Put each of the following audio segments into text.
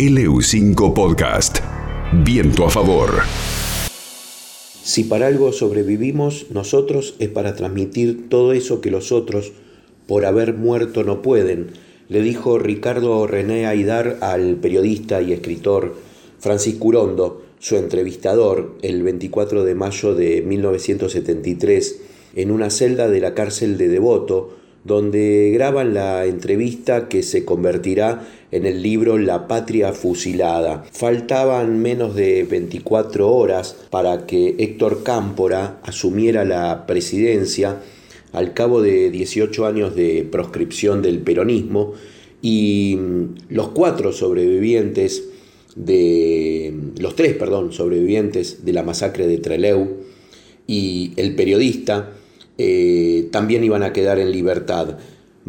LU5 Podcast. Viento a favor. Si para algo sobrevivimos nosotros es para transmitir todo eso que los otros, por haber muerto, no pueden, le dijo Ricardo René Aidar al periodista y escritor Francisco Urondo, su entrevistador, el 24 de mayo de 1973, en una celda de la cárcel de Devoto, donde graban la entrevista que se convertirá en el libro La Patria Fusilada. Faltaban menos de 24 horas para que Héctor Cámpora asumiera la presidencia al cabo de 18 años de proscripción del peronismo y los cuatro sobrevivientes de los tres, perdón, sobrevivientes de la masacre de Trelew y el periodista eh, también iban a quedar en libertad.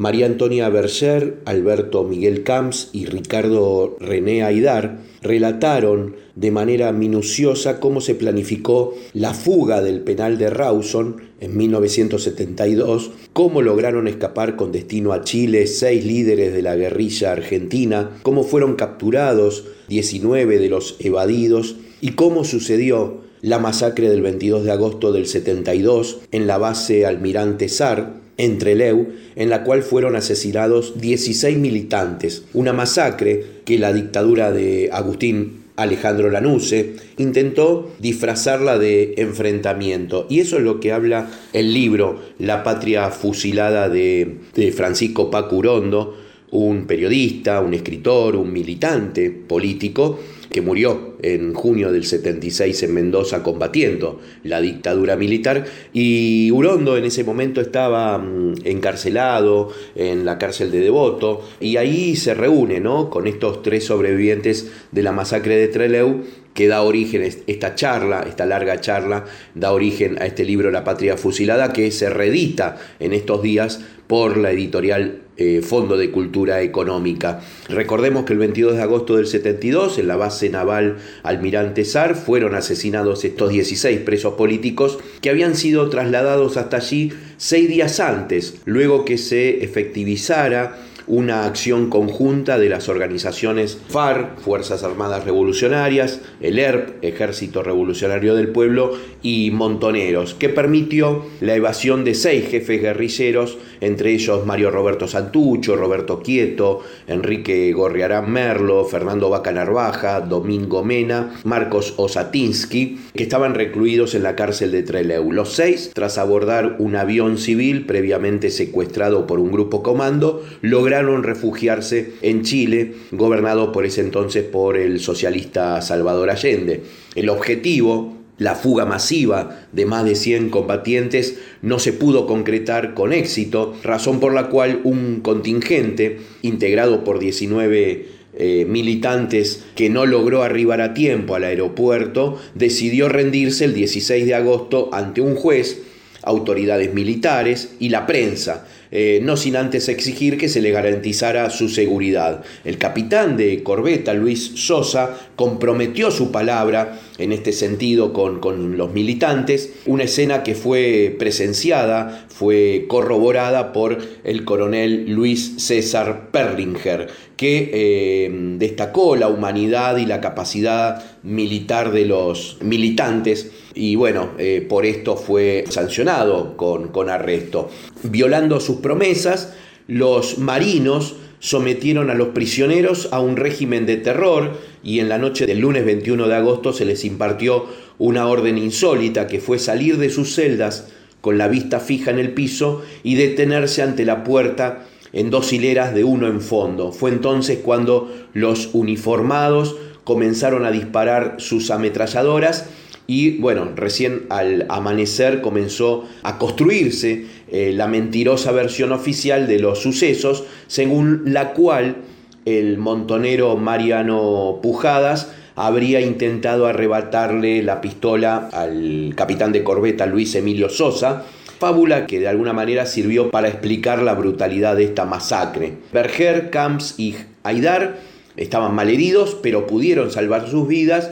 María Antonia Berger, Alberto Miguel Camps y Ricardo René Aidar relataron de manera minuciosa cómo se planificó la fuga del penal de Rawson en 1972, cómo lograron escapar con destino a Chile seis líderes de la guerrilla argentina, cómo fueron capturados 19 de los evadidos y cómo sucedió la masacre del 22 de agosto del 72 en la base Almirante Sar, en Trelew, en la cual fueron asesinados 16 militantes, una masacre que la dictadura de Agustín Alejandro Lanuse intentó disfrazarla de enfrentamiento. Y eso es lo que habla el libro La patria fusilada de, de Francisco Pacurondo, un periodista, un escritor, un militante político que murió en junio del 76 en Mendoza combatiendo la dictadura militar y Urondo en ese momento estaba mm, encarcelado en la cárcel de Devoto y ahí se reúne ¿no? con estos tres sobrevivientes de la masacre de Trelew que da origen, esta charla, esta larga charla, da origen a este libro La Patria Fusilada que se reedita en estos días por la editorial eh, Fondo de Cultura Económica. Recordemos que el 22 de agosto del 72, en la base naval Almirante Sar, fueron asesinados estos 16 presos políticos que habían sido trasladados hasta allí seis días antes, luego que se efectivizara una acción conjunta de las organizaciones FARC, Fuerzas Armadas Revolucionarias, el ERP, Ejército Revolucionario del Pueblo, y Montoneros, que permitió la evasión de seis jefes guerrilleros, entre ellos Mario Roberto Santucho, Roberto Quieto, Enrique Gorriarán Merlo, Fernando Vaca Narvaja, Domingo Mena, Marcos Osatinsky, que estaban recluidos en la cárcel de Trelew. Los seis, tras abordar un avión civil previamente secuestrado por un grupo comando, lograron refugiarse en Chile, gobernado por ese entonces por el socialista Salvador Allende. El objetivo la fuga masiva de más de 100 combatientes no se pudo concretar con éxito, razón por la cual un contingente integrado por 19 eh, militantes que no logró arribar a tiempo al aeropuerto decidió rendirse el 16 de agosto ante un juez, autoridades militares y la prensa, eh, no sin antes exigir que se le garantizara su seguridad. El capitán de corbeta, Luis Sosa, comprometió su palabra en este sentido con, los militantes, una escena que fue presenciada, fue corroborada por el coronel Luis César Perlinger, que eh, destacó la humanidad y la capacidad militar de los militantes y bueno, eh, por esto fue sancionado con, con arresto. Violando sus promesas, los marinos sometieron a los prisioneros a un régimen de terror y en la noche del lunes 21 de agosto se les impartió una orden insólita que fue salir de sus celdas con la vista fija en el piso y detenerse ante la puerta en dos hileras de uno en fondo. Fue entonces cuando los uniformados comenzaron a disparar sus ametralladoras y bueno, recién al amanecer comenzó a construirse eh, la mentirosa versión oficial de los sucesos, según la cual el montonero Mariano Pujadas habría intentado arrebatarle la pistola al capitán de corbeta Luis Emilio Sosa, fábula que de alguna manera sirvió para explicar la brutalidad de esta masacre. Berger, Camps y Aidar estaban malheridos, pero pudieron salvar sus vidas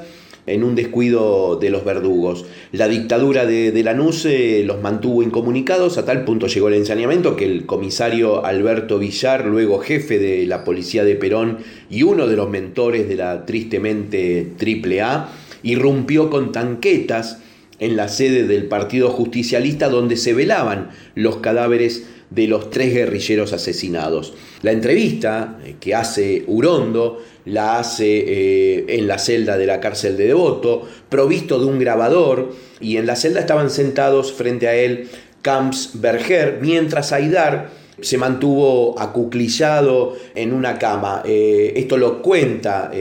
en un descuido de los verdugos. La dictadura de, de Lanús los mantuvo incomunicados, a tal punto llegó el ensañamiento que el comisario Alberto Villar, luego jefe de la policía de Perón y uno de los mentores de la tristemente Triple A, irrumpió con tanquetas en la sede del Partido Justicialista donde se velaban los cadáveres de los tres guerrilleros asesinados. La entrevista eh, que hace Urondo la hace eh, en la celda de la cárcel de Devoto, provisto de un grabador, y en la celda estaban sentados frente a él Camps Berger, mientras Aidar se mantuvo acuclillado en una cama. Eh, esto lo cuenta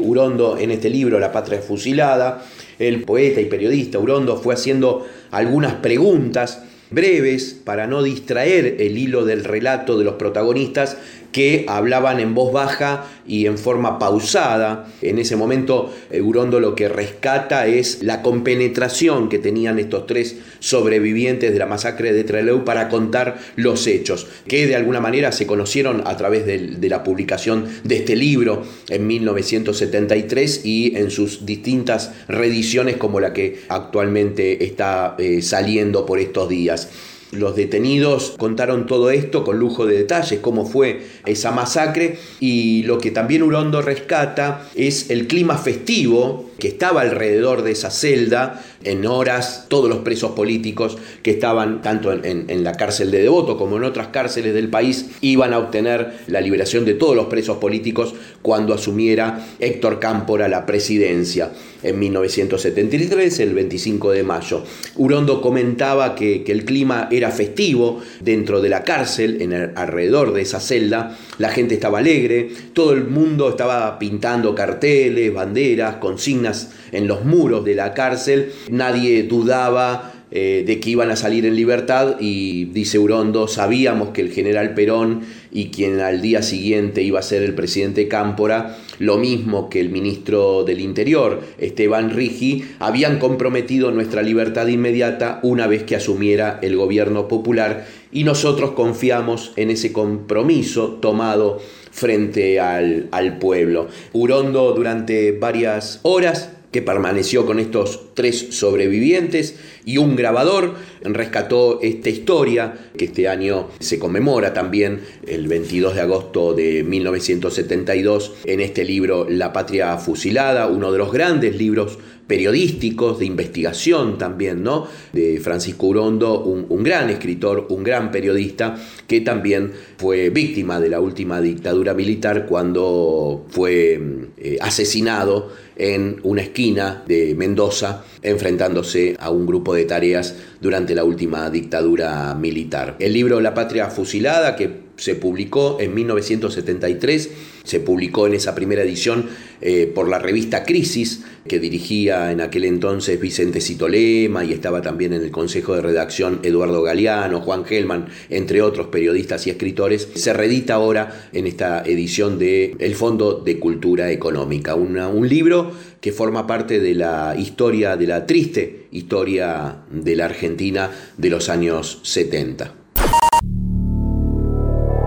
Urondo en este libro, La Patria Fusilada. El poeta y periodista Urondo fue haciendo algunas preguntas breves para no distraer el hilo del relato de los protagonistas que hablaban en voz baja y en forma pausada. En ese momento, Urondo lo que rescata es la compenetración que tenían estos tres sobrevivientes de la masacre de Trelew para contar los hechos, que de alguna manera se conocieron a través de, la publicación de este libro en 1973 y en sus distintas reediciones como la que actualmente está eh, saliendo por estos días. Los detenidos contaron todo esto con lujo de detalles, cómo fue esa masacre y lo que también Urondo rescata es el clima festivo que estaba alrededor de esa celda en horas, todos los presos políticos que estaban tanto en, la cárcel de Devoto como en otras cárceles del país iban a obtener la liberación de todos los presos políticos cuando asumiera Héctor Cámpora la presidencia en 1973, el 25 de mayo. Urondo comentaba que, el clima era festivo dentro de la cárcel, en alrededor de esa celda, la gente estaba alegre, todo el mundo estaba pintando carteles, banderas, consignas en los muros de la cárcel, nadie dudaba eh, de que iban a salir en libertad y dice Urondo, sabíamos que el general Perón y quien al día siguiente iba a ser el presidente Cámpora, lo mismo que el ministro del Interior, Esteban Rigi, habían comprometido nuestra libertad inmediata una vez que asumiera el gobierno popular y nosotros confiamos en ese compromiso tomado frente al, al pueblo. Urondo durante varias horas que permaneció con estos tres sobrevivientes y un grabador, rescató esta historia que este año se conmemora también el 22 de agosto de 1972 en este libro La Patria Fusilada, uno de los grandes libros periodísticos, de investigación también, ¿no? De Francisco Urondo, un, gran escritor, un gran periodista, que también fue víctima de la última dictadura militar cuando fue eh, asesinado en una esquina de Mendoza, enfrentándose a un grupo de tareas durante la última dictadura militar. El libro La Patria Fusilada, que se publicó en 1973, se publicó en esa primera edición eh, por la revista Crisis, que dirigía en aquel entonces Vicente Citolema y estaba también en el consejo de redacción Eduardo Galeano, Juan Gelman, entre otros periodistas y escritores. Se reedita ahora en esta edición de El Fondo de Cultura Económica, un libro que forma parte de la historia, de la triste historia de la Argentina de los años 70.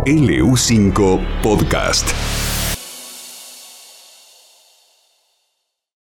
LU5 Podcast.